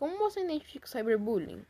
Como você identifica o cyberbullying?